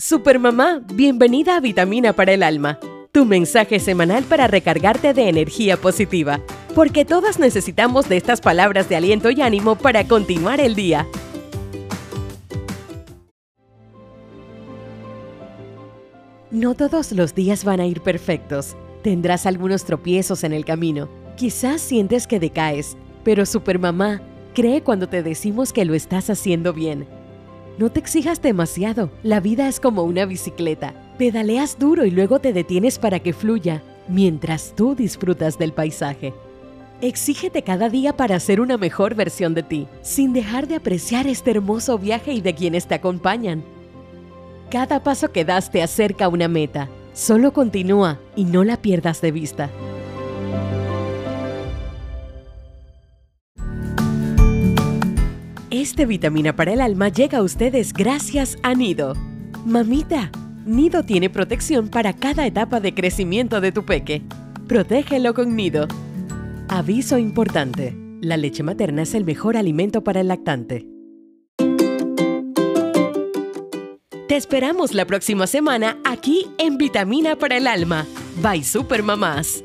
Supermamá, bienvenida a Vitamina para el Alma, tu mensaje semanal para recargarte de energía positiva, porque todas necesitamos de estas palabras de aliento y ánimo para continuar el día. No todos los días van a ir perfectos. Tendrás algunos tropiezos en el camino. Quizás sientes que decaes, pero Supermamá cree cuando te decimos que lo estás haciendo bien no te exijas demasiado, la vida es como una bicicleta. Pedaleas duro y luego te detienes para que fluya, mientras tú disfrutas del paisaje. Exígete cada día para ser una mejor versión de ti, sin dejar de apreciar este hermoso viaje y de quienes te acompañan. Cada paso que das te acerca a una meta. Solo continúa y no la pierdas de vista. Este vitamina para el alma llega a ustedes gracias a Nido. Mamita, Nido tiene protección para cada etapa de crecimiento de tu peque. Protégelo con Nido. Aviso importante. La leche materna es el mejor alimento para el lactante. Te esperamos la próxima semana aquí en Vitamina para el Alma. Bye Super Mamás.